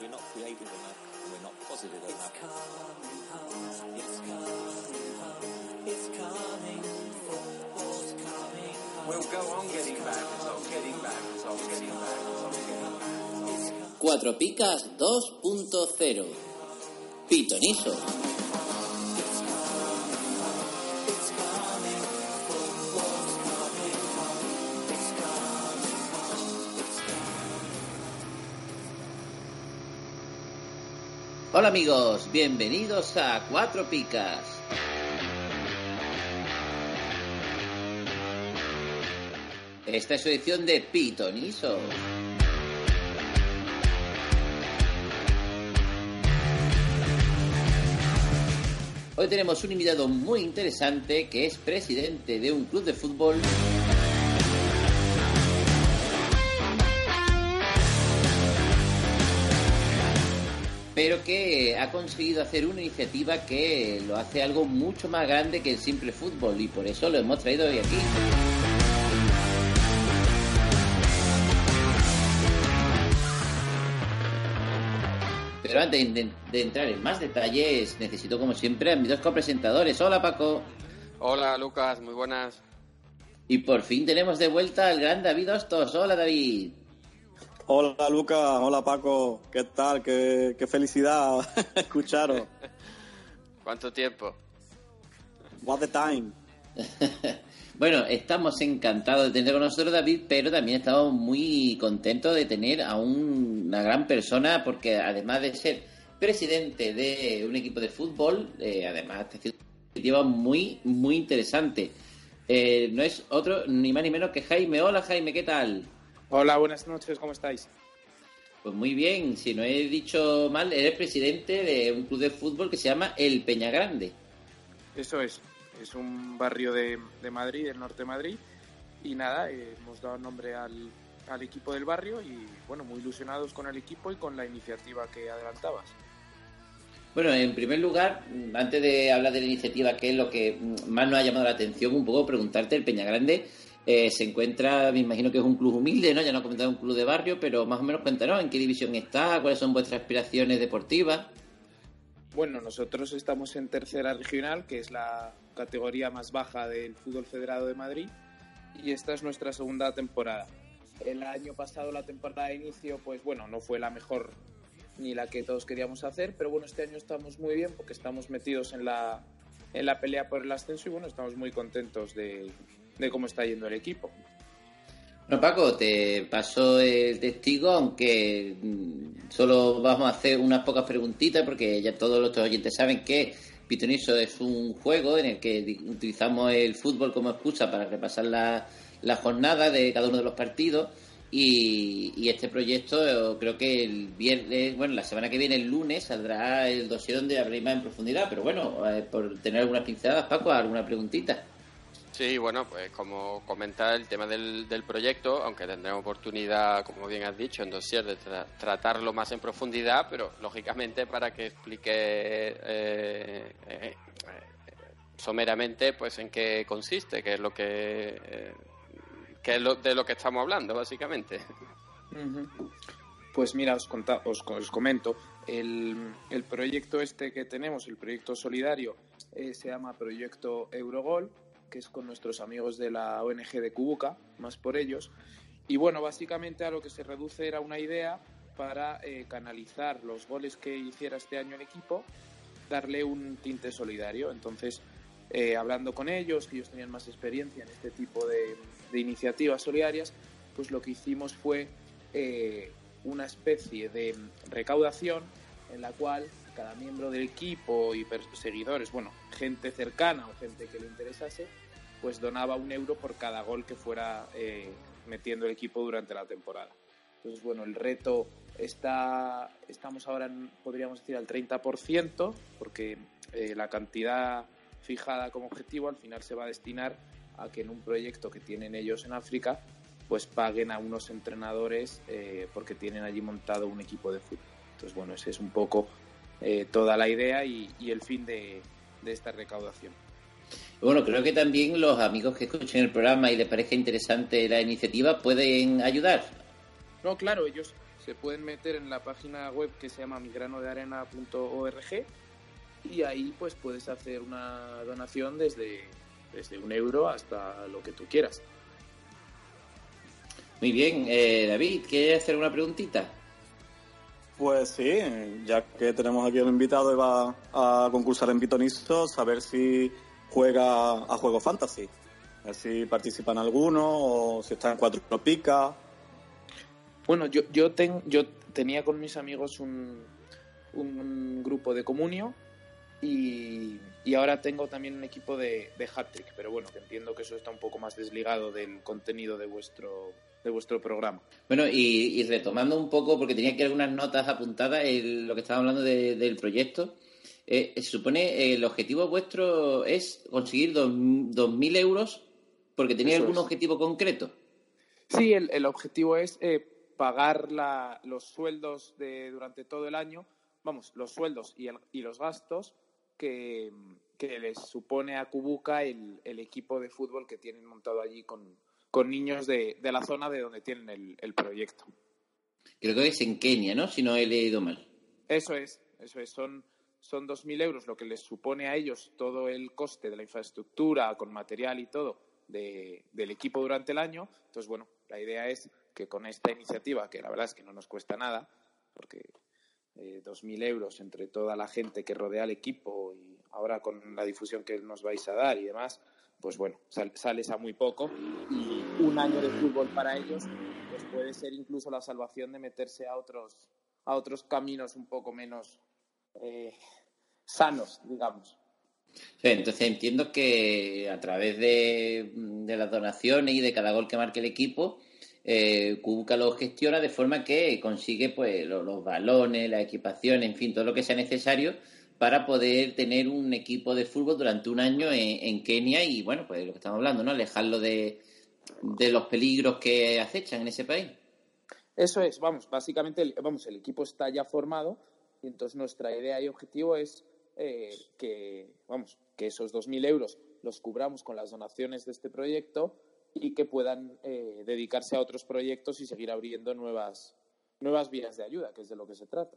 we're not creative enough, we're not positive enough. It's coming home, it's coming, football's coming home. We'll go on getting back results, getting back results, getting back results, getting back. Cuatro Picas 2.0 Pitoniso Hola amigos, bienvenidos a Cuatro Picas. Esta es su edición de Pitoniso. Hoy tenemos un invitado muy interesante que es presidente de un club de fútbol. Pero que ha conseguido hacer una iniciativa que lo hace algo mucho más grande que el simple fútbol y por eso lo hemos traído hoy aquí. Pero antes de, de entrar en más detalles, necesito como siempre a mis dos copresentadores. Hola Paco. Hola Lucas, muy buenas. Y por fin tenemos de vuelta al gran David Hostos. Hola David. Hola Lucas, hola Paco, ¿qué tal? Qué, qué felicidad escucharos. ¿Cuánto tiempo? What the time. Bueno, estamos encantados de tener con nosotros David, pero también estamos muy contentos de tener a un- una gran persona, porque además de ser presidente de un equipo de fútbol, eh, además una iniciativa muy, muy interesante. Eh, no es otro ni más ni menos que Jaime. Hola Jaime, ¿qué tal? Hola, buenas noches, ¿cómo estáis? Pues muy bien, si no he dicho mal, eres presidente de un club de fútbol que se llama El Peña Grande. Eso es, es un barrio de, de Madrid, del norte de Madrid, y nada, eh, hemos dado nombre al, al equipo del barrio y bueno, muy ilusionados con el equipo y con la iniciativa que adelantabas. Bueno, en primer lugar, mm, antes de hablar de la iniciativa, que es lo que mm, más nos ha llamado la atención, un poco preguntarte, el Peñagrande eh, se encuentra, me imagino que es un club humilde, ¿no? Ya no ha comentado un club de barrio, pero más o menos cuéntanos en qué división está, cuáles son vuestras aspiraciones deportivas. Bueno, nosotros estamos en tercera regional, que es la categoría más baja del fútbol federado de Madrid, y esta es nuestra segunda temporada. El año pasado la temporada de inicio, pues bueno, no fue la mejor ni la que todos queríamos hacer, pero bueno, este año estamos muy bien porque estamos metidos en la, en la pelea por el ascenso y bueno, estamos muy contentos de, de cómo está yendo el equipo. Bueno, Paco, te paso el testigo, aunque mm, solo vamos a hacer unas pocas preguntitas, porque ya todos los oyentes saben que Pitoniso es un juego en el que utilizamos el fútbol como excusa para repasar la jornada de cada uno de los partidos. Y, y este proyecto, eh, creo que el viernes, bueno, la semana que viene, el lunes, saldrá el dossier donde habréis más en profundidad. Pero bueno, eh, por tener algunas pinceladas, Paco, alguna preguntita. Sí, bueno, pues como comenta el tema del, del proyecto, aunque tendremos oportunidad, como bien has dicho, en dossier de tra- tratarlo más en profundidad, pero lógicamente para que explique eh, eh, someramente pues en qué consiste, qué es lo que qué es de lo que estamos hablando, básicamente. Pues mira, os, conta- os, os comento, el, el proyecto este que tenemos, el proyecto solidario, eh, se llama Proyecto Eurogol, que es con nuestros amigos de la ONG de Cubuca, más por ellos. Y bueno, básicamente a lo que se reduce era una idea para eh, canalizar los goles que hiciera este año el equipo, darle un tinte solidario. Entonces, eh, hablando con ellos, que ellos tenían más experiencia en este tipo de, de iniciativas solidarias, pues lo que hicimos fue eh, una especie de recaudación en la cual cada miembro del equipo y seguidores, bueno, gente cercana o gente que le interesase, pues donaba un euro por cada gol que fuera eh, metiendo el equipo durante la temporada. Entonces, bueno, el reto está, estamos ahora, en, podríamos decir, al 30%, porque eh, la cantidad fijada como objetivo al final se va a destinar a que en un proyecto que tienen ellos en África, pues paguen a unos entrenadores eh, porque tienen allí montado un equipo de fútbol. Entonces, bueno, ese es un poco eh, toda la idea y, y el fin de, de esta recaudación. Bueno, creo que también los amigos que escuchen el programa y les parezca interesante la iniciativa pueden ayudar. No, claro, ellos se pueden meter en la página web que se llama migranodearena.org y ahí pues puedes hacer una donación desde, desde un euro hasta lo que tú quieras. Muy bien, eh, David, ¿quieres hacer una preguntita? Pues sí, ya que tenemos aquí a un invitado y va a concursar en Pitoniso, saber si juega a juegos fantasy. A ver si participa en alguno o si está en cuatro picas. Bueno, yo, yo, ten- yo tenía con mis amigos un, un grupo de comunio y, y ahora tengo también un equipo de, de hat-trick, pero bueno, que entiendo que eso está un poco más desligado del contenido de vuestro, de vuestro programa. Bueno, y, y retomando un poco, porque tenía aquí algunas notas apuntadas, el- lo que estaba hablando de- del proyecto, eh, se supone eh, el objetivo vuestro es conseguir dos- 2.000 euros porque tenía Eso algún es. objetivo concreto. Sí, el, el objetivo es eh, pagar la- los sueldos de, durante todo el año, vamos, los sueldos y, el- y los gastos que, que les supone a Kubuka el, el equipo de fútbol que tienen montado allí con, con niños de, de la zona de donde tienen el, el proyecto. Creo que es en Kenia, ¿no? Si no he leído mal. Eso es, eso es, son, son 2.000 euros lo que les supone a ellos todo el coste de la infraestructura, con material y todo, de- del equipo durante el año. Entonces, bueno, la idea es que con esta iniciativa, que la verdad es que no nos cuesta nada, porque eh, 2.000 euros entre toda la gente que rodea al equipo y ahora con la difusión que nos vais a dar y demás, pues bueno, sal- sales a muy poco y un año de fútbol para ellos pues puede ser incluso la salvación de meterse a otros a otros caminos un poco menos eh, sanos, digamos. Sí, entonces entiendo que a través de, de las donaciones y de cada gol que marque el equipo, eh, lo gestiona de forma que consigue pues lo- los, balones, la equipación, en fin, todo lo que sea necesario para poder tener un equipo de fútbol durante un año en, en Kenia y bueno, pues lo que estamos hablando, ¿no? Alejarlo de, de los peligros que acechan en ese país. Eso es, vamos, básicamente el, vamos, el equipo está ya formado y entonces nuestra idea y objetivo es eh, que, vamos, que esos 2.000 euros los cubramos con las donaciones de este proyecto y que puedan eh, dedicarse a otros proyectos y seguir abriendo nuevas, nuevas vías de ayuda, que es de lo que se trata.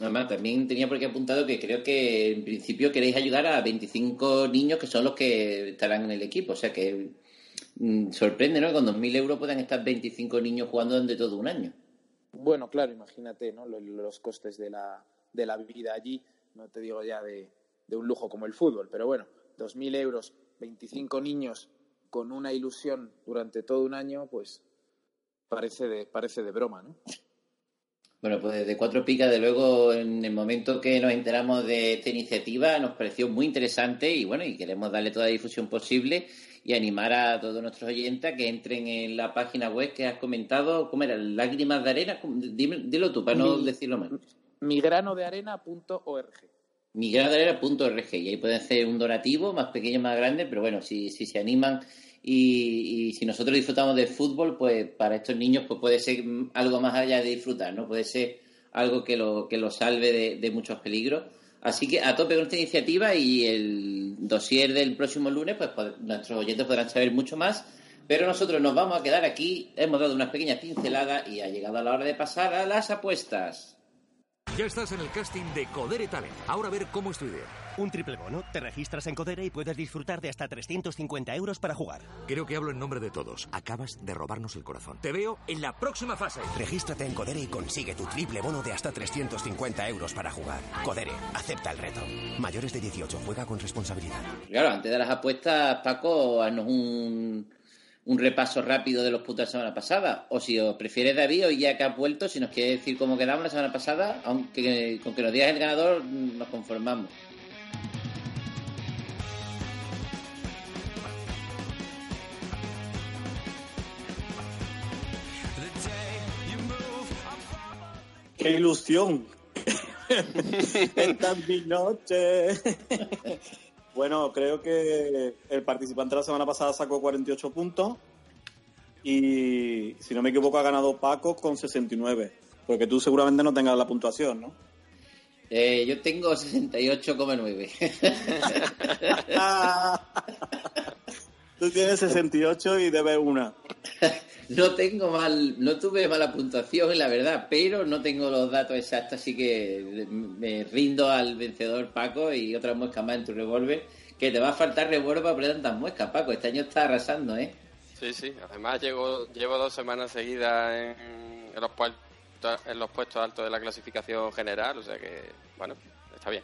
Además, también tenía por aquí apuntado que creo que en principio queréis ayudar a 25 niños que son los que estarán en el equipo. O sea que mm, sorprende, ¿no? Que con 2.000 euros puedan estar 25 niños jugando durante todo un año. Bueno, claro, imagínate ¿no? Lo- los costes de la, de la vida allí, no te digo ya de, de un lujo como el fútbol, pero bueno, 2.000 euros, 25 niños con una ilusión durante todo un año, pues parece de, parece de broma, ¿no? Bueno, pues desde Cuatro Picas, de luego, en el momento que nos enteramos de esta iniciativa, nos pareció muy interesante y bueno, y queremos darle toda la difusión posible y animar a todos nuestros oyentes a que entren en la página web que has comentado. ¿Cómo era? ¿Lágrimas de arena? Dime- dilo tú, para no Mi- decirlo mal. migranodearena.org. migradarena.org y ahí pueden hacer un donativo más pequeño, más grande, pero bueno, si, si se animan y, y si nosotros disfrutamos del fútbol, pues para estos niños pues puede ser algo más allá de disfrutar, ¿no? Puede ser algo que lo, que lo salve de, de muchos peligros. Así que a tope con esta iniciativa y el dossier del próximo lunes, pues nuestros oyentes podrán saber mucho más. Pero nosotros nos vamos a quedar aquí, hemos dado unas pequeñas pinceladas y ha llegado la hora de pasar a las apuestas. Ya estás en el casting de Codere Talent. Ahora a ver cómo es tu idea. Un triple bono, te registras en Codere y puedes disfrutar de hasta 350 euros para jugar. Creo que hablo en nombre de todos. Acabas de robarnos el corazón. Te veo en la próxima fase. Regístrate en Codere y consigue tu triple bono de hasta 350 euros para jugar. Codere, acepta el reto. Mayores de 18, juega con responsabilidad. Claro, antes de las apuestas, Paco, haznos un, un repaso rápido de los puntos de la semana pasada. O si os prefieres, David, hoy ya que has vuelto, si nos quieres decir cómo quedamos la semana pasada, aunque con que nos digas el ganador, nos conformamos. ¡Qué ilusión! Esta es mi noche. bueno, creo que el participante la semana pasada sacó 48 puntos y, si no me equivoco, ha ganado Paco con 69. Porque tú seguramente no tengas la puntuación, ¿no? Eh, yo tengo 68,9. Tú tienes 68 y debes una. No tengo mal, no tuve mala puntuación, la verdad, pero no tengo los datos exactos, así que me rindo al vencedor Paco y otra muesca más en tu revólver. Que te va a faltar revuelvo para poner tantas muescas, Paco. Este año está arrasando, ¿eh? Sí, sí. Además llevo, llevo dos semanas seguidas en, en los puestos, en los puestos altos de la clasificación general, o sea que, bueno, está bien.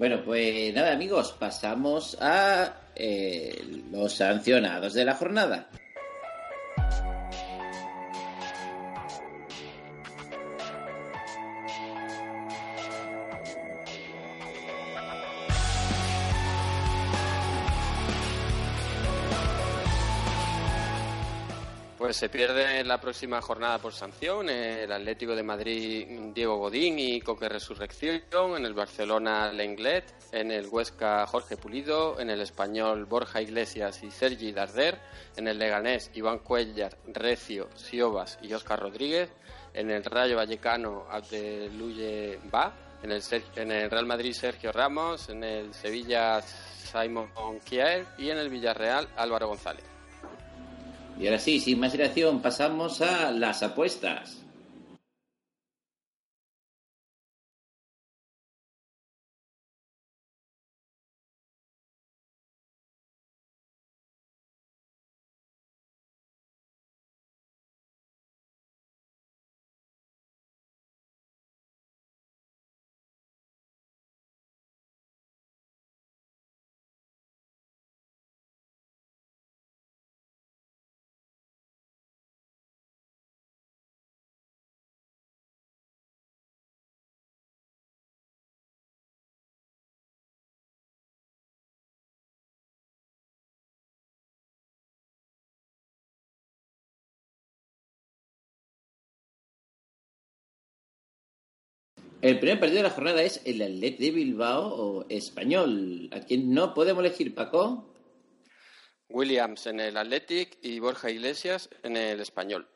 Bueno, pues nada, amigos, pasamos a eh, los sancionados de la jornada. Pues se pierde la próxima jornada por sanción el Atlético de Madrid Diego Godín y Coque Resurrección, en el Barcelona Lenglet, en el Huesca Jorge Pulido, en el Español Borja Iglesias y Sergi Darder, en el Leganés Iván Cuellar, Recio, Siobas y Óscar Rodríguez, en el Rayo Vallecano Abdeluye Ba, en el, Real Madrid Sergio Ramos, en el Sevilla Simon Kier y en el Villarreal Álvaro González. Y ahora sí, sin más dilación, pasamos a las apuestas. El primer partido de la jornada es el Atlet de Bilbao o Español. ¿A quién no podemos elegir, Paco? Williams en el Athletic y Borja Iglesias en el Español.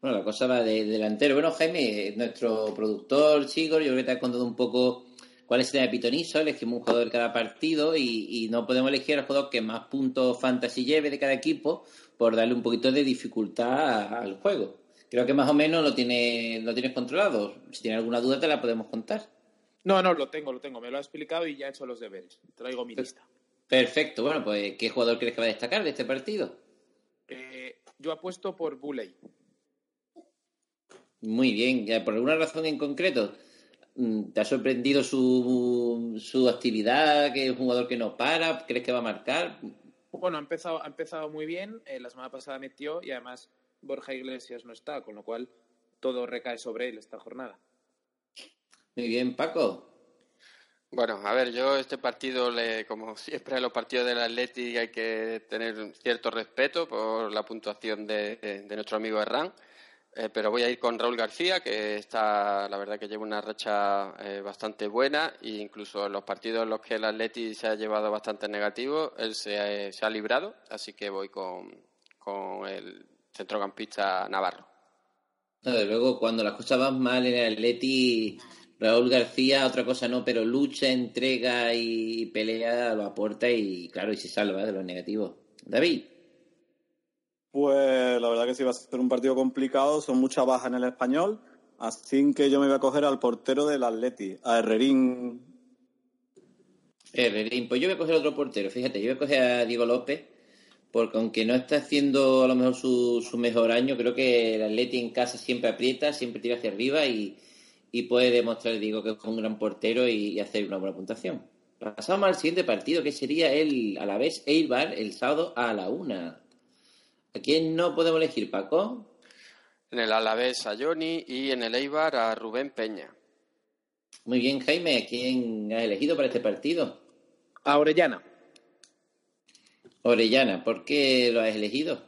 Bueno, la cosa va de delantero. Bueno, Jaime, nuestro productor, Chigor, yo creo que te ha contado un poco cuál es el Pitonizo. Elegimos un jugador cada partido y, y no podemos elegir al jugador que más puntos fantasy lleve de cada equipo por darle un poquito de dificultad al juego. Creo que más o menos lo, tiene, lo tienes controlado. Si tienes alguna duda te la podemos contar. No, no, lo tengo, lo tengo. Me lo ha explicado y ya he hecho los deberes. Traigo mi lista. Perfecto. Bueno, pues ¿qué jugador crees que va a destacar de este partido? Eh, yo apuesto por Bulley. Muy bien, ya por alguna razón en concreto, mm, ¿te ha sorprendido su, su actividad? Que es un jugador que no para, ¿crees que va a marcar? Bueno, ha empezado, ha empezado muy bien. eh, la semana pasada metió y además Borja Iglesias no está, con lo cual todo recae sobre él esta jornada. Muy bien, Paco. Bueno, a ver, yo este partido, le, como siempre en los partidos del Atleti hay que tener cierto respeto por la puntuación de, de nuestro amigo Herrán, eh, pero voy a ir con Raúl García, que está, la verdad que lleva una racha eh, bastante buena e incluso en los partidos en los que el Atleti se ha llevado bastante negativo, él se ha, se ha librado, así que voy con, con el centrocampista Navarro. Desde luego, cuando las cosas van mal en el Atleti, Raúl García, otra cosa no, pero lucha, entrega y pelea, lo aporta y claro, y se salva de los negativos. David. Pues la verdad que sí va a ser un partido complicado, son muchas bajas en el español, así que yo me voy a coger al portero del Atleti, a Herrerín. Herrerín, pues yo voy a coger otro portero, fíjate, yo voy a coger a Diego López, porque aunque no está haciendo a lo mejor su, su mejor año, creo que el Atleti en casa siempre aprieta, siempre tira hacia arriba y, y puede demostrar, digo, que es un gran portero y, y hacer una buena puntuación. Pasamos al siguiente partido, que sería el, a la vez, Eibar, el sábado a la una. ¿A quién no podemos elegir, Paco? En el Alavés a Johnny y en el Eibar a Rubén Peña. Muy bien, Jaime, ¿a quién has elegido para este partido? A Orellana. Orellana, ¿por qué lo has elegido?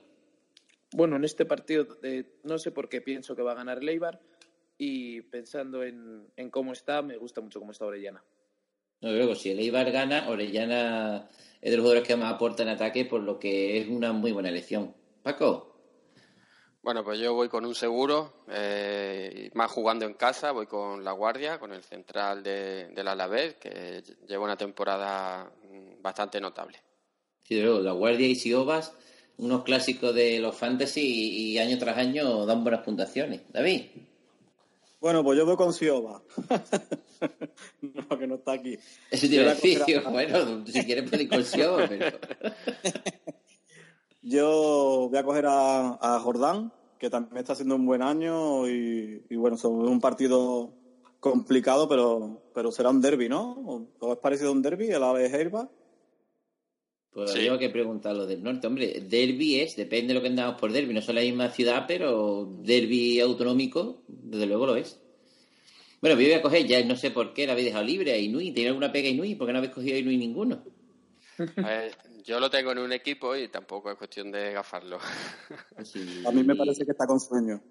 Bueno, en este partido eh, no sé por qué pienso que va a ganar el Eibar y pensando en, en cómo está, me gusta mucho cómo está Orellana. No, luego, si el Eibar gana, Orellana es de los jugadores que más aporta en ataque, por lo que es una muy buena elección. Paco, Bueno, pues yo voy con un seguro, eh, y más jugando en casa, voy con La Guardia, con el central de, del Alavés, que lleva una temporada mm, bastante notable. Sí, luego, la Guardia y Siobas, unos clásicos de los fantasy y, y año tras año dan buenas puntuaciones. David. Bueno, pues yo voy con Sioba. no, que no está aquí. Eso a coger a- bueno, si quieres puedes ir con Siobas, pero... Yo voy a coger a, a Jordán, que también está haciendo un buen año y, y bueno, es un partido complicado, pero, pero será un derby, ¿no? ¿O- ¿Os es parecido a un derby, el ave de Heirbach? Pues Sí. habría que preguntar lo del norte. Hombre, derby es, depende de lo que andamos por derby. No son la misma ciudad, pero derby autonómico, desde luego lo es. Bueno, yo voy a coger, ya no sé por qué la habéis dejado libre a Inui. ¿Tiene alguna pega Inui? ¿Por qué no habéis cogido a Inui ninguno? A ver, yo lo tengo en un equipo y tampoco es cuestión de gafarlo. Sí. A mí me parece que está con sueño.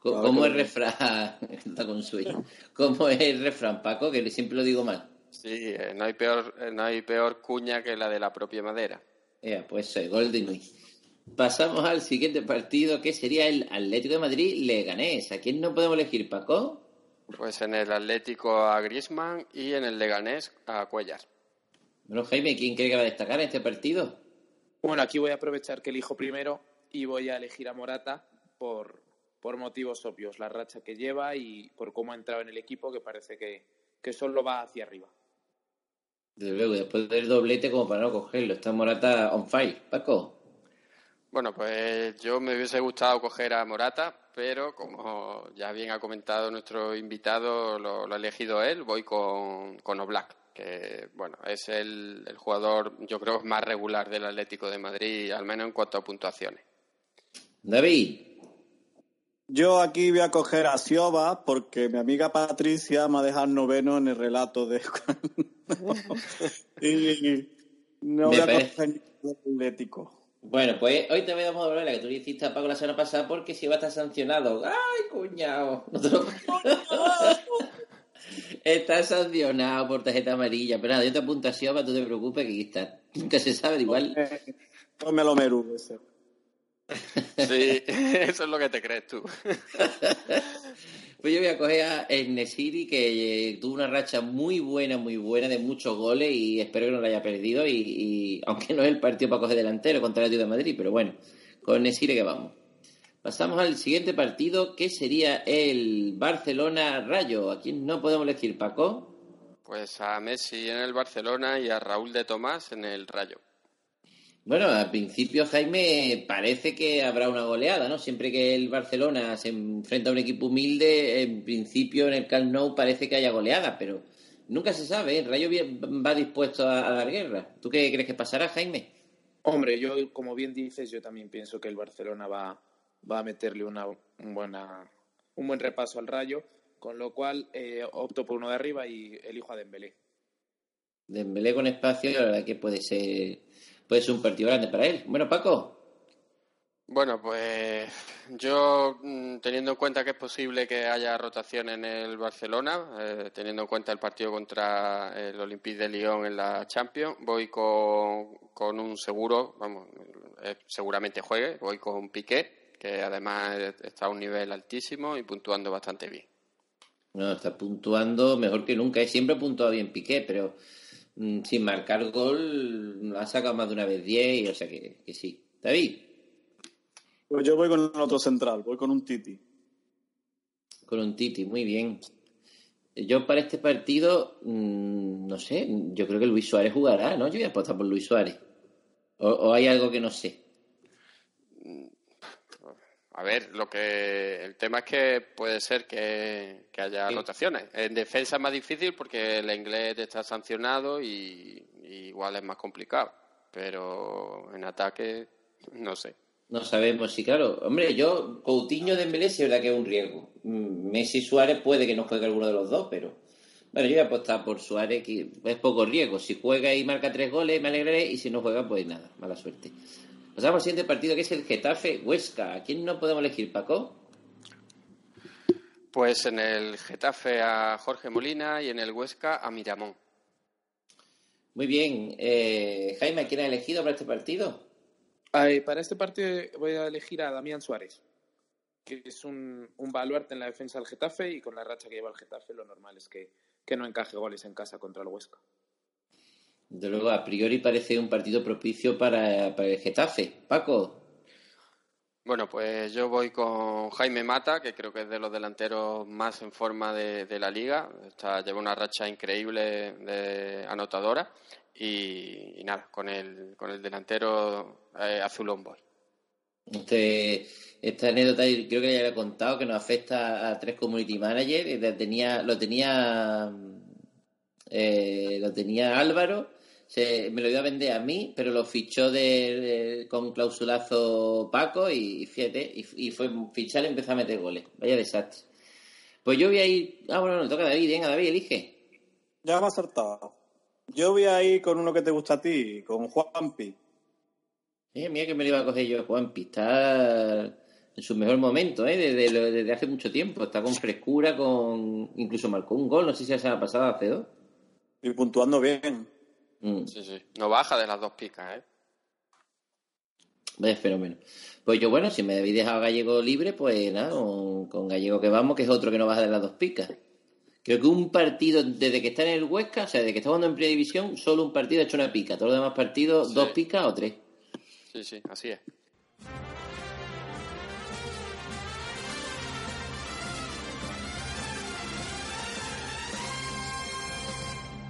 ¿Cómo que es refrán? Está con sueño. ¿Cómo es el refrán, Paco? Que siempre lo digo mal. Sí, eh, no hay peor, eh, no hay peor cuña que la de la propia madera. Pues eh, gol de Inui. Pasamos al siguiente partido, que sería el Atlético de Madrid-Leganés. ¿A quién no podemos elegir, Paco? Pues en el Atlético a Griezmann y en el Leganés a Cuellar. Bueno, Jaime, ¿quién cree que va a destacar en este partido? Bueno, aquí voy a aprovechar que elijo primero y voy a elegir a Morata por, por motivos obvios, la racha que lleva y por cómo ha entrado en el equipo, que parece que, que solo va hacia arriba. Desde luego, después del doblete, como para no cogerlo. Está Morata on fire. Paco. Bueno, pues yo me hubiese gustado coger a Morata, pero como ya bien ha comentado nuestro invitado, lo, lo ha elegido él, voy con, con Oblak, que bueno, es el, el jugador yo creo más regular del Atlético de Madrid, al menos en cuanto a puntuaciones. David. Yo aquí voy a coger a Sioba porque mi amiga Patricia me ha dejado noveno en el relato de... y no Me voy a coger Atlético. Bueno, pues hoy te voy a dar la que tú le hiciste a Paco la semana pasada porque si va a estar sancionado. ¡Ay, cuñado! No te lo- Está sancionado por tarjeta amarilla. Pero nada, yo te apunto a Sioba, tú te preocupes que aquí está. Nunca se sabe, igual. Eh, Lomeru ese. Sí, eso es lo que te crees tú. Pues yo voy a coger a Nesiri, que eh, tuvo una racha muy buena, muy buena, de muchos goles y espero que no la haya perdido. Y, y- aunque no es el partido para coger delantero contra el Atlético de Madrid, pero bueno, con Nesiri que vamos. Pasamos al siguiente partido, que sería el Barcelona-Rayo. ¿A quién no podemos elegir, Paco? Pues a Messi en el Barcelona y a Raúl de Tomás en el Rayo. Bueno, al principio, Jaime, parece que habrá una goleada, ¿no? Siempre que el Barcelona se enfrenta a un equipo humilde, en principio en el Camp Nou parece que haya goleada, pero nunca se sabe, ¿eh? El Rayo bien- va dispuesto a, a dar guerra. ¿Tú qué crees que pasará, Jaime? Hombre, yo, como bien dices, yo también pienso que el Barcelona va, va a meterle una, un, buena, un buen repaso al Rayo, con lo cual eh, opto por uno de arriba y elijo a Dembélé. Dembélé con espacio, la verdad que puede ser, puede ser un partido grande para él. Bueno, Paco, Bueno, pues yo, mm, teniendo en cuenta que es posible que haya rotación en el Barcelona, eh, teniendo en cuenta el partido contra el Olympique de Lyon en la Champions, voy con, con un seguro, vamos, eh, seguramente juegue, voy con Piqué, que además está a un nivel altísimo y puntuando bastante bien. no, está puntuando mejor que nunca. Siempre ha puntuado bien Piqué, pero sin marcar gol ha sacado más de una vez 10, y, o sea que, que sí. David. Pues yo voy con otro central, voy con un Titi. Con un Titi, muy bien. Yo para este partido, mm, no sé, yo creo que Luis Suárez jugará, ¿no? Yo voy a apostar por Luis Suárez. O, o hay algo que no sé. A ver, lo que el tema es que puede ser que, que haya Sí. rotaciones. En defensa es más difícil porque el inglés está sancionado y, y igual es más complicado. Pero en ataque, no sé. No sabemos si, claro. Hombre, yo, Coutinho de Dembélé sí es verdad que es un riesgo. Messi Suárez puede que no juegue alguno de los dos, pero... Bueno, yo voy a apostar por Suárez, que es poco riesgo. Si juega y marca tres goles, me alegraré, y si no juega, pues nada, mala suerte. Pasamos al siguiente partido, que es el Getafe-Huesca. ¿A quién no podemos elegir, Paco? Pues en el Getafe a Jorge Molina y en el Huesca a Miramón. Muy bien. Eh, Jaime, ¿a quién ha elegido para este partido? Eh, para este partido voy a elegir a Damián Suárez, que es un, un baluarte en la defensa del Getafe y con la racha que lleva el Getafe lo normal es que, que no encaje goles en casa contra el Huesca. De luego, a priori parece un partido propicio para, para el Getafe. Paco, Bueno, pues yo voy con Jaime Mata, que creo que es de los delanteros más en forma de, de la liga. Está, lleva una racha increíble de anotadora. Y, y nada, con el, con el delantero eh, azulón voy. Este, esta anécdota creo que ya le he contado que nos afecta a tres community managers. tenía, lo tenía, eh, lo tenía Álvaro, se, me lo iba a vender a mí, pero lo fichó de, de- con clausulazo Paco y fíjate, y, y fue fichar y empezó a meter goles. Vaya desastre. Pues yo voy a ir. Ah, bueno, no, toca a David, venga, David, elige. Ya me has acertado. Yo voy a ir con uno que te gusta a ti, con Juanpi. Eh, mira que me lo iba a coger yo, Juanpi. Está en su mejor momento, ¿eh? Desde, lo- desde hace mucho tiempo. Está con frescura, con incluso marcó un gol. No sé si se ha pasado hace dos. Y puntuando bien. Mm, Sí, sí. No baja de las dos picas, ¿eh? vaya fenómeno. Pues yo, bueno, si me habéis dejado Gallego libre, pues nada, con, con Gallego que vamos, que es otro que no baja de las dos picas. Creo que un partido, desde que está en el Huesca, o sea, desde que está jugando en Primera División, solo un partido ha hecho una pica. Todos los demás partidos, Sí. dos picas o tres. Sí, sí, así es.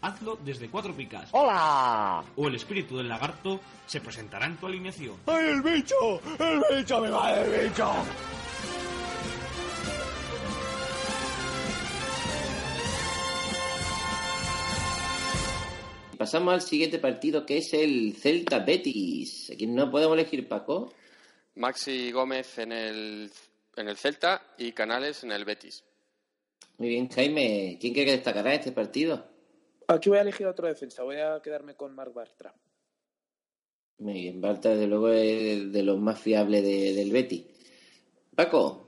hazlo desde Cuatro Picas. ¡Hola! O el espíritu del lagarto se presentará en tu alineación. ¡Ay, el bicho! ¡El bicho! ¡Me va el bicho! Pasamos al siguiente partido, que es el Celta Betis. Aquí no podemos elegir, Paco. Maxi Gómez en el, en el Celta y Canales en el Betis. Muy bien, Jaime. ¿Quién cree que destacará este partido? Aquí voy a elegir otro defensa. Voy a quedarme con Marc Bartra. Muy bien, Barta, desde luego, es de los más fiables de- del Betis. Paco,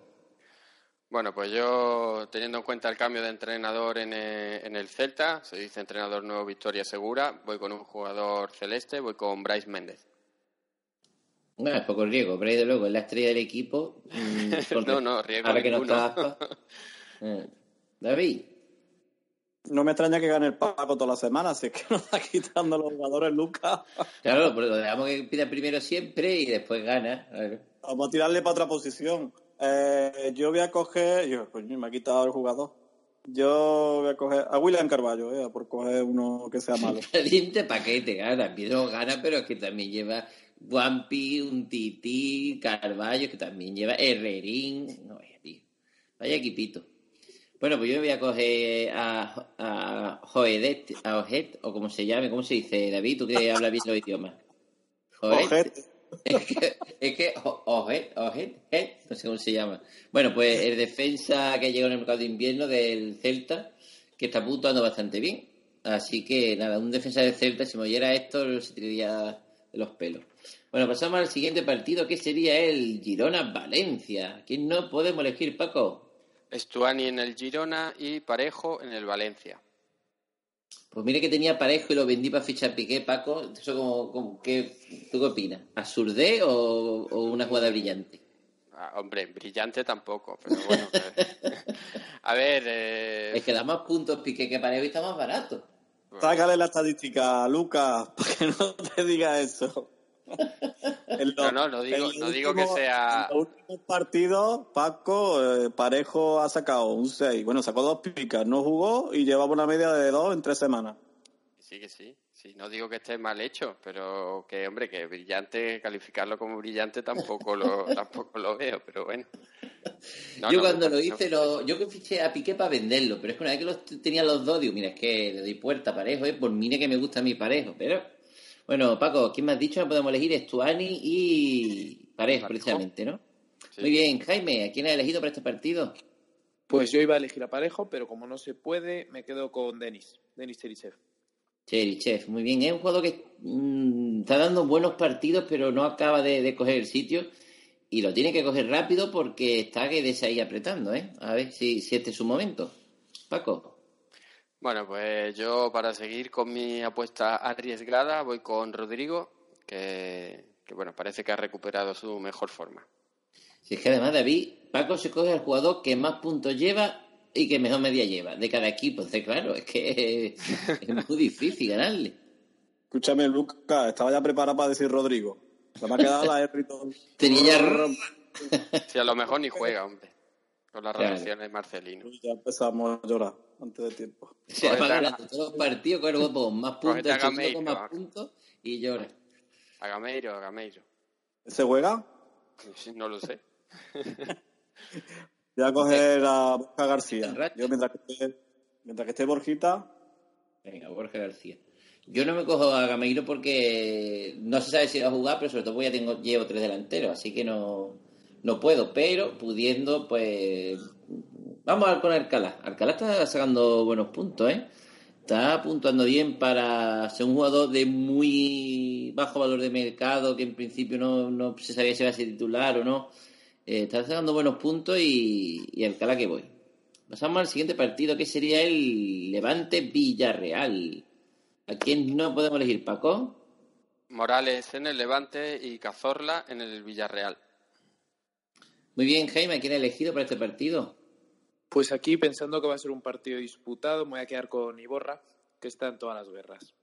Bueno, pues yo, teniendo en cuenta el cambio de entrenador en el, en el Celta, se dice entrenador nuevo, victoria segura, voy con un jugador celeste, voy con Bryce Méndez. no, es poco riesgo, pero desde luego es la estrella del equipo. mm, No, no, riesgo Ahora que no está. Eh, David, No me extraña que gane el Paco toda la semana, si es que nos está quitando los jugadores Lucas. claro, lo dejamos que pida primero siempre y después gana. A. Vamos a tirarle para otra posición. Eh, yo voy a coger. Yo, coño, me ha quitado el jugador. Yo voy a coger a William Carballo, eh, por coger uno que sea malo. Caliente paquete, gana. Pido gana, pero es que también lleva Guampi, un Titi, Carballo, que también lleva Herrerín. No, vaya, tío. Vaya equipito. Bueno, pues yo voy a coger a, a Joedet, a Ojet, o como se llame, ¿cómo se dice, David? Tú que hablas bien los idiomas. Ojete. Es que, es que Ojet, Ojet, no sé cómo se llama. Bueno, pues el defensa que llegó en el mercado de invierno del Celta, que está puntuando bastante bien. Así que nada, un defensa del Celta, si me oyera esto, se tiraría de los pelos. Bueno, pasamos al siguiente partido, que sería el Girona-Valencia. ¿Quién no podemos elegir, Paco? Estuani en el Girona y Parejo en el Valencia. Pues mire que tenía parejo y lo vendí para fichar Piqué, Paco. ¿Eso como, como qué, ¿Tú qué opinas? ¿Absurdé o, o una jugada brillante? Ah, hombre, brillante tampoco, pero bueno. eh. A ver, eh, Es que da más puntos Piqué que Parejo y está más barato. Sácale la estadística, Lucas, para que no te diga eso. En no, no, no digo, no digo que sea... En los últimos partidos, Paco, eh, Parejo ha sacado un 6. Bueno, sacó dos picas, no jugó y llevaba una media de dos en tres semanas. Sí, que sí. Sí, no digo que esté mal hecho, pero que, hombre, que brillante, calificarlo como brillante tampoco lo, tampoco lo veo, pero bueno. No, yo no, cuando lo hice, lo, yo que fiché a Piqué para venderlo, pero es que una vez que los tenía los dos, digo, mira, es que le doy puerta a Parejo, ¿eh? por mire que me gusta mi Parejo, pero... Bueno, Paco, ¿quién me has dicho? Podemos elegir Estuani y Parejo, precisamente, ¿no? Sí. Muy bien, Jaime, ¿a quién has elegido para este partido? Pues yo iba a elegir a Parejo, pero como no se puede, me quedo con Denis, Denis Cherisev. Cherichev, muy bien. Es un jugador que mm, está dando buenos partidos, pero no acaba de, de coger el sitio. Y lo tiene que coger rápido porque está que ahí apretando, ¿eh? A ver si, si este es su momento. Paco. Bueno, pues yo para seguir con mi apuesta arriesgada voy con Rodrigo, que, que bueno, parece que ha recuperado su mejor forma. Si es que además, David, Paco se coge al jugador que más puntos lleva y que mejor media lleva de cada equipo. Entonces, claro, es que es, es muy difícil ganarle. Escúchame, Lucas, estaba ya preparado para decir Rodrigo. Se me ha quedado la. Tenía ya... Si a lo mejor ni juega, hombre. Con las Claro. reacciones de Marcelino. Uy, Ya empezamos a llorar antes de tiempo. Se va ganando todos los partidos con el más puntos, Gameiro, más puntos y llora. A Gameiro, a Gameiro. ¿Se juega? No lo sé. Voy a coger a Borja García. Yo mientras que esté, mientras que esté Borjita, Venga, Borja García. Yo no me cojo a Gameiro porque no se sabe si va a jugar, pero sobre todo porque ya tengo, llevo tres delanteros, así que no, no puedo. Pero pudiendo, pues. Vamos a ver con Alcalá. Alcalá está sacando buenos puntos, ¿eh? Está puntuando bien para ser un jugador de muy bajo valor de mercado, que en principio no, no se sabía si iba a ser titular o no. Eh, está sacando buenos puntos y, y Alcalá que voy. Pasamos al siguiente partido, que sería el Levante Villarreal. ¿A quién no podemos elegir, Paco? Morales en el Levante y Cazorla en el Villarreal. Muy bien, Jaime, ¿a quién ha elegido para este partido? Pues aquí, pensando que va a ser un partido disputado, me voy a quedar con Iborra, que está en todas las guerras.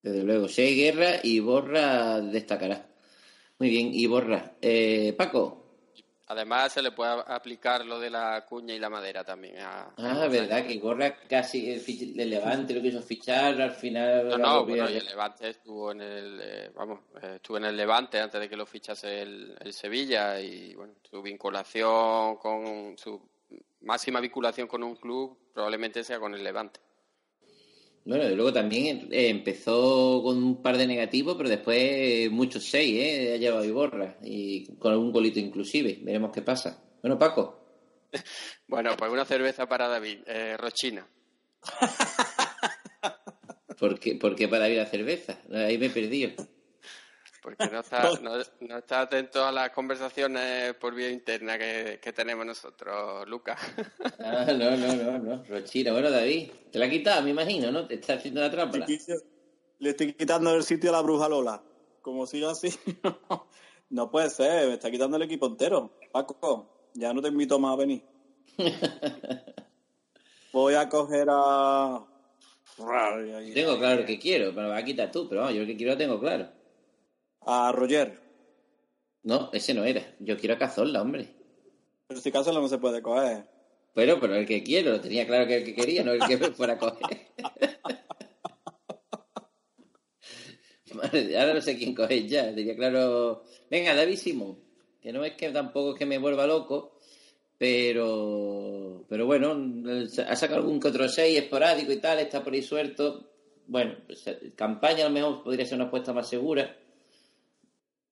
Desde luego, si hay guerra, Iborra destacará. Muy bien, Iborra. Eh, Paco. Además, se le puede aplicar lo de la cuña y la madera también. a- Ah, verdad, que Iborra casi el, el Levante lo quiso fichar, al final... No, no, bueno, el Levante estuvo en el, eh, vamos, eh, estuvo en el Levante antes de que lo fichase el, el Sevilla y bueno, su vinculación con su máxima vinculación con un club probablemente sea con el Levante. Bueno, y luego también eh, empezó con un par de negativos, pero después eh, muchos seis, ¿eh? Ha llevado Iborra, y con algún golito inclusive. Veremos qué pasa. Bueno, Paco. Bueno, pues una cerveza para David, eh, Rochina. ¿Por qué, por qué para ir a cerveza? Ahí me he perdido. Porque no está, no, no está atento a las conversaciones por vía interna que, que tenemos nosotros, Lucas. Ah, no, no, no, no. Rochina. Bueno, David, te la has quitado, me imagino, ¿no? Te está haciendo la trampa. le estoy quitando el sitio a la bruja Lola. Como siga así, no puede ser, me está quitando el equipo entero. Paco, ya no te invito más a venir. Voy a coger a. Tengo claro lo que quiero, me lo vas a quitar tú, pero vamos, yo lo que quiero lo tengo claro. A Roger. No, ese no era. Yo quiero a Cazorla, hombre. Pero si caso no se puede coger. Pero, pero el que quiero, lo tenía claro que el que quería, no el que me fuera a coger. Madre, ahora no sé quién coger ya, tenía claro. Venga, David Simón, que no es que tampoco es que me vuelva loco, pero pero bueno, ha sacado algún que otro 6 esporádico y tal, está por ahí suelto. Bueno, pues, eh, campaña a lo mejor podría ser una apuesta más segura,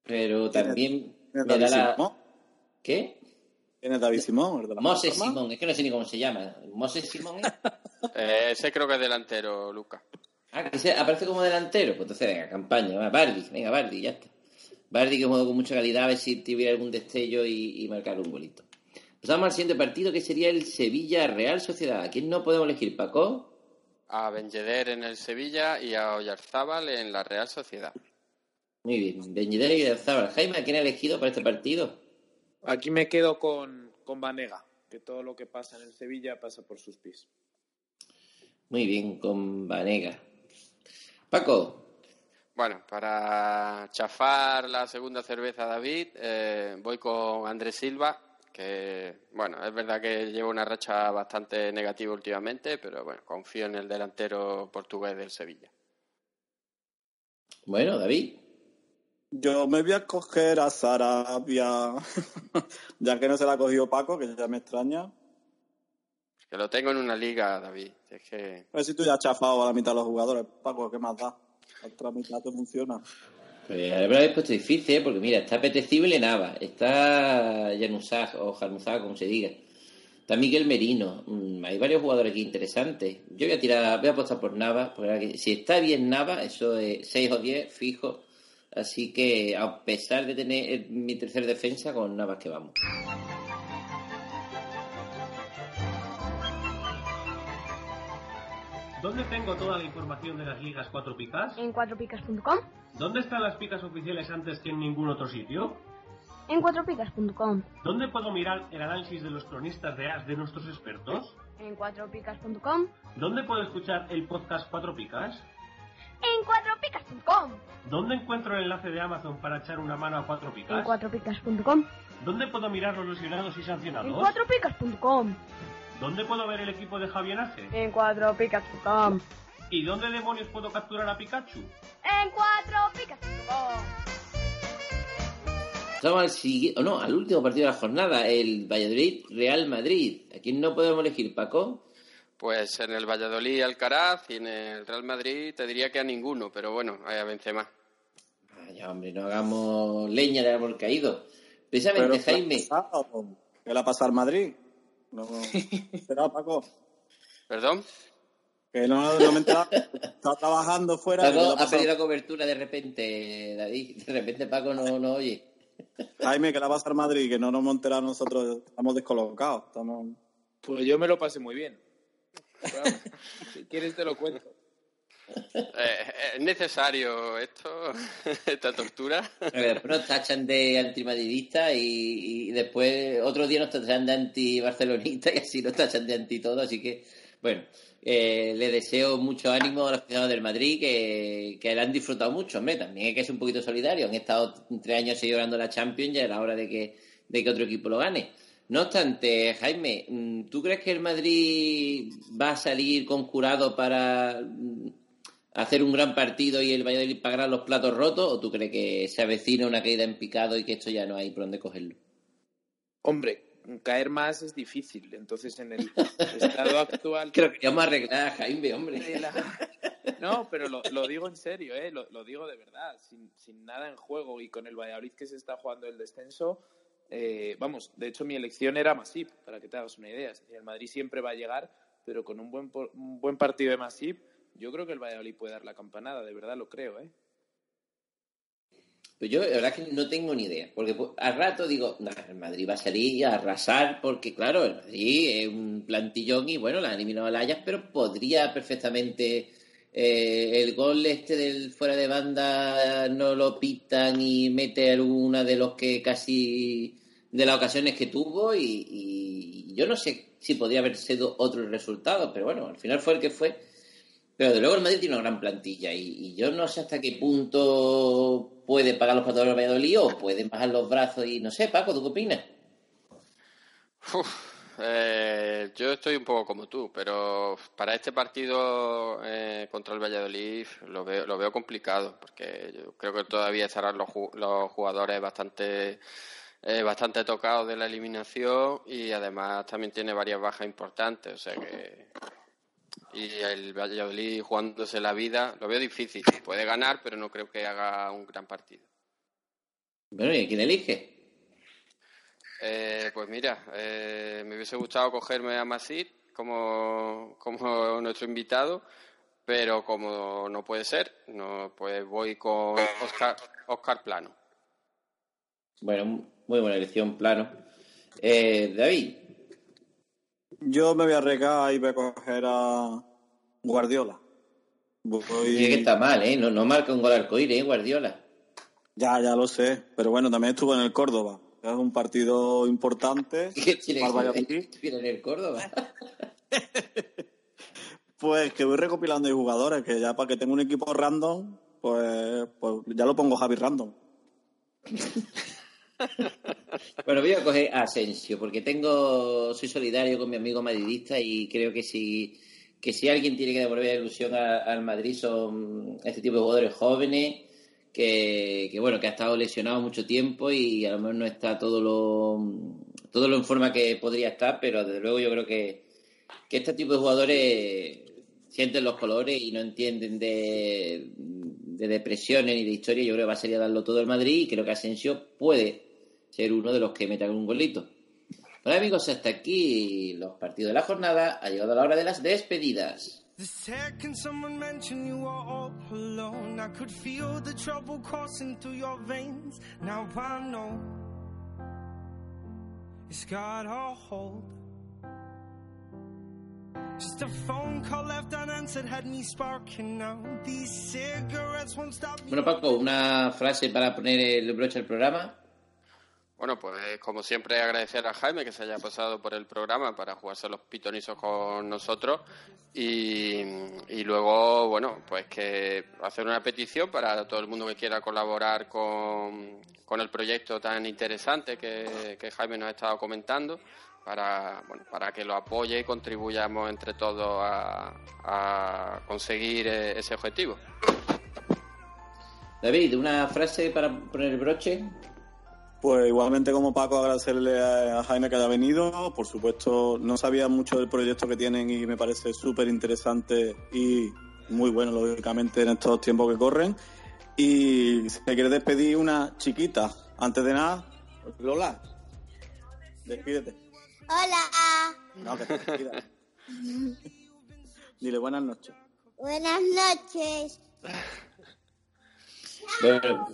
pero también ¿Tiene me da David la... Simón? ¿Qué? ¿Quién es David Simón? ¿El de la Moses? Simón, es que no sé ni cómo se llama. ¿Moses Simón es? Eh, ese creo que es delantero, Lucas. Ah, que se- aparece como delantero. Pues entonces, venga, campaña. va, Bardi, venga, Bardi, ya está. Bardi que juega con mucha calidad, a ver si tuviera algún destello y, y marcar un golito. Pasamos al siguiente partido que sería el Sevilla Real Sociedad. ¿A quién no podemos elegir, Paco? A Benjeder en el Sevilla y a Oyarzábal en la Real Sociedad. Muy bien, Beñidera y Zabal. Jaime, ¿a quién ha elegido para este partido? Aquí me quedo con, con Vanega, que todo lo que pasa en el Sevilla pasa por sus pies. Muy bien, con Vanega. Paco, Bueno, para chafar la segunda cerveza David, eh, voy con Andrés Silva, que, bueno, es verdad que lleva una racha bastante negativa últimamente, pero bueno, confío en el delantero portugués del Sevilla. bueno, David. Yo me voy a coger a Sarabia, ya que no se la ha cogido Paco, que ya me extraña. Que lo tengo en una liga, David. Es que A ver si tú ya has chafado a la mitad de los jugadores, Paco, ¿qué más da? La otra mitad te funciona. Pues ahora me lo habéis puesto difícil, ¿eh? porque mira, está apetecible Nava, está Januzaj o Januzaj, como se diga. Está Miguel Merino. Mm, hay varios jugadores aquí interesantes. Yo voy a tirar, voy a apostar por Nava, porque si está bien Nava, eso es 6 o 10 fijo. Así que a pesar de tener mi tercer defensa, con Navas que vamos. ¿Dónde tengo toda la información de las ligas 4 picas? En 4picas.com. ¿Dónde están las picas oficiales antes que en ningún otro sitio? En 4picas.com. ¿Dónde puedo mirar el análisis de los cronistas de AS de nuestros expertos? En 4picas.com. ¿Dónde puedo escuchar el podcast 4 picas? En 4picas.com. ¿Dónde encuentro el enlace de Amazon para echar una mano a 4 En picas? 4picas.com. ¿Dónde puedo mirar los lesionados y En sancionados? 4picas.com. ¿Dónde puedo ver el equipo de Javier Ace? En 4picas.com. ¿Y dónde demonios puedo capturar a Pikachu? En 4picas.com. Estamos al siguiente, o no, al último partido de la jornada, el Valladolid Real Madrid. ¿A quién no podemos elegir, Paco? Pues en el Valladolid Alcaraz y en el Real Madrid te diría que a ninguno, pero bueno, ahí a Benzema. Vaya, hombre, no hagamos leña del árbol caído. Precisamente, Pero, Jaime. ¿qué ha pasado? ¿Qué le ha pasado al Madrid? No, Paco. ¿Perdón? Que no, no me enteraba. Estaba trabajando fuera. ¿qué le Paco ha ha pedido cobertura de repente, David. De repente Paco no, no oye. Jaime, ¿qué le ha pasado al Madrid? Que no nos enterado nosotros. Estamos descolocados. Estamos... Pues yo me lo pasé muy bien. Pero si quieres te lo cuento. Eh, ¿Es necesario esto, esta tortura? Después nos tachan de antimadridista y, y después otro día nos tachan de anti-barcelonista y así nos tachan de anti todo. Así que, bueno, eh, le deseo mucho ánimo a los aficionados del Madrid que, que la han disfrutado mucho. Hombre, también hay que ser un poquito solidario. Han estado tres años seguidos ganando la Champions y era hora de que, de que otro equipo lo gane. No obstante, Jaime, mm, ¿tú crees que el Madrid va a salir conjurado para mm, hacer un gran partido y el Valladolid pagará los platos rotos? ¿O tú crees que se avecina una caída en picado y que esto ya no hay por dónde cogerlo? Hombre, caer más es difícil. Entonces, en el estado actual. Creo que vamos a arreglar, Jaime, hombre. No, pero lo, lo digo en serio, ¿eh? lo, lo digo de verdad, sin, sin nada en juego y con el Valladolid que se está jugando el descenso. Eh, vamos, de hecho mi elección era Masip, para que te hagas una idea. El Madrid siempre va a llegar, pero con un buen, un buen partido de Masip, yo creo que el Valladolid puede dar la campanada, de verdad lo creo. ¿eh? Pues yo, la verdad que no tengo ni idea. Porque pues, al rato digo, "Nah, el Madrid va a salir a arrasar, porque claro, el Madrid es un plantillón y bueno, la han eliminado al Ajax, pero podría perfectamente eh, el gol este del fuera de banda no lo pitan y mete alguna de los que casi de las ocasiones que tuvo y, yo no sé si podría haber sido otro resultado, pero bueno, al final fue el que fue. Pero de luego el Madrid tiene una gran plantilla y, yo no sé hasta qué punto puede pagar los patrones del Valladolid o pueden bajar los brazos y no sé, Paco, ¿tú qué opinas? Uf, eh, yo estoy un poco como tú, pero para este partido eh, contra el Valladolid lo veo, lo veo complicado, porque yo creo que todavía estarán los jugadores bastante, eh, bastante tocados de la eliminación y además también tiene varias bajas importantes, o sea que y el Valladolid jugándose la vida lo veo difícil. Puede ganar, pero no creo que haga un gran partido. Bueno, ¿y a quién elige? Eh, pues mira, eh, me hubiese gustado cogerme a Masip como, como nuestro invitado, pero como no puede ser, no pues voy con Oscar, Oscar Plano. Bueno, muy buena elección, plano. Eh, David, Yo me voy a arriesgar y voy a coger a Guardiola. Voy- Oye, que está mal, ¿eh? No, no marca un gol arcoíris, ¿eh? Guardiola. Ya, ya lo sé. Pero bueno, también estuvo en el Córdoba. Es un partido importante. ¿Qué tiene en el Córdoba. Pues que voy recopilando ahí jugadores, que ya para que tenga un equipo random, pues, pues ya lo pongo Javi random. Bueno, voy a coger Asensio, porque tengo, soy solidario con mi amigo madridista y creo que si, que si alguien tiene que devolver ilusión al Madrid son este tipo de jugadores jóvenes, que, que bueno, que ha estado lesionado mucho tiempo y a lo mejor no está todo lo, todo lo en forma que podría estar, pero desde luego yo creo que, que este tipo de jugadores sienten los colores y no entienden de, de depresiones ni de historia. Yo creo que va a a darlo todo el Madrid y creo que Asensio puede ser uno de los que metan un golito. Bueno amigos, hasta aquí los partidos de la jornada. Ha llegado la hora de las despedidas. Now it's got a hold. Just a phone call left unanswered had me sparking now. These cigarettes won't stop me. Bueno Paco, una frase para poner el broche al programa. Bueno, pues como siempre agradecer a Jaime que se haya pasado por el programa para jugarse los pitonizos con nosotros y, y luego, bueno, pues que hacer una petición para todo el mundo que quiera colaborar con, con el proyecto tan interesante que, que Jaime nos ha estado comentando para, bueno, para que lo apoye y contribuyamos entre todos a, a conseguir eh, ese objetivo. David, una frase para poner el broche. Pues igualmente como Paco agradecerle a a Jaime que haya venido. Por supuesto, no sabía mucho del proyecto que tienen y me parece súper interesante y muy bueno, lógicamente, en estos tiempos que corren. Y si me quieres despedir una chiquita, antes de nada, Lola, despídete. Hola. No, que te. Dile buenas noches. Buenas noches. Bueno,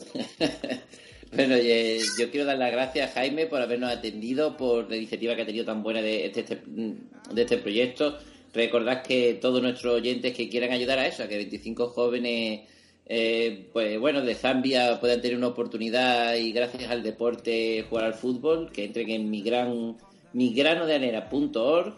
bueno, eh, yo quiero dar las gracias a Jaime por habernos atendido, por la iniciativa que ha tenido tan buena de este, este- de este proyecto. Recordad que todos nuestros oyentes que quieran ayudar a eso, a que 25 jóvenes, eh, pues bueno, de Zambia puedan tener una oportunidad y gracias al deporte jugar al fútbol, que entren en mi gran, migranodeanera.org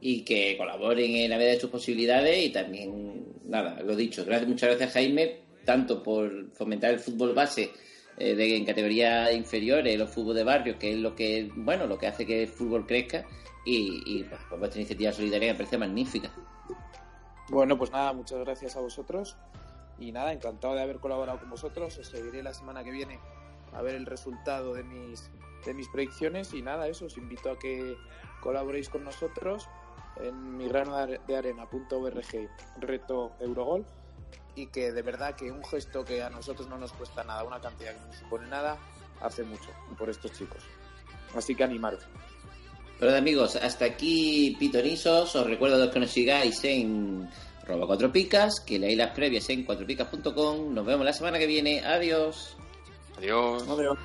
y que colaboren en la medida de sus posibilidades y también, nada, lo dicho, gracias, muchas gracias Jaime, tanto por fomentar el fútbol base eh, de, en categorías inferiores, los fútbol de barrio, que es lo que, bueno, lo que hace que el fútbol crezca y, y pues, vuestra iniciativa solidaria me parece magnífica. Bueno, pues nada, muchas gracias a vosotros. Y nada, encantado de haber colaborado con vosotros. Os seguiré la semana que viene a ver el resultado de mis, de mis predicciones. Y nada, eso, os invito a que colaboréis con nosotros en mi grano de arena.org reto Eurogol. Y que de verdad que un gesto que a nosotros no nos cuesta nada, una cantidad que no nos supone nada, hace mucho por estos chicos. Así que animaros. Pero amigos, hasta aquí Pitonisos. Os recuerdo que nos sigáis en Roba Cuatro Picas, que leáis las previas en cuatropicas.com. Nos vemos la semana que viene. Adiós. Adiós. Adiós.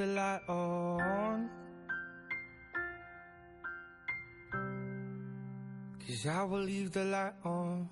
The light on. Cause I will leave the light on.